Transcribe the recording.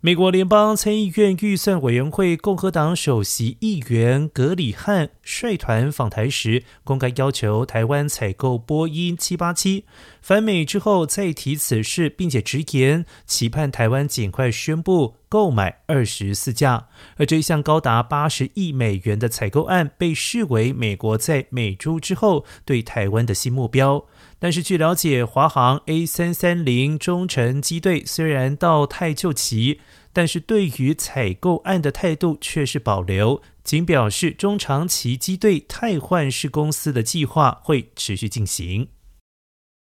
美国联邦参议院预算委员会共和党首席议员格里汉率团访台时，公开要求台湾采购波音七八七。返美之后再提此事，并且直言期盼台湾尽快宣布购买二十四架。而这一项高达八十亿美元的采购案，被视为美国在美猪之后对台湾的新目标。但是据了解，华航 A 三三零中程机队虽然到泰就齐，但是对于采购案的态度却是保留，仅表示中长期机队汰换式公司的计划会持续进行。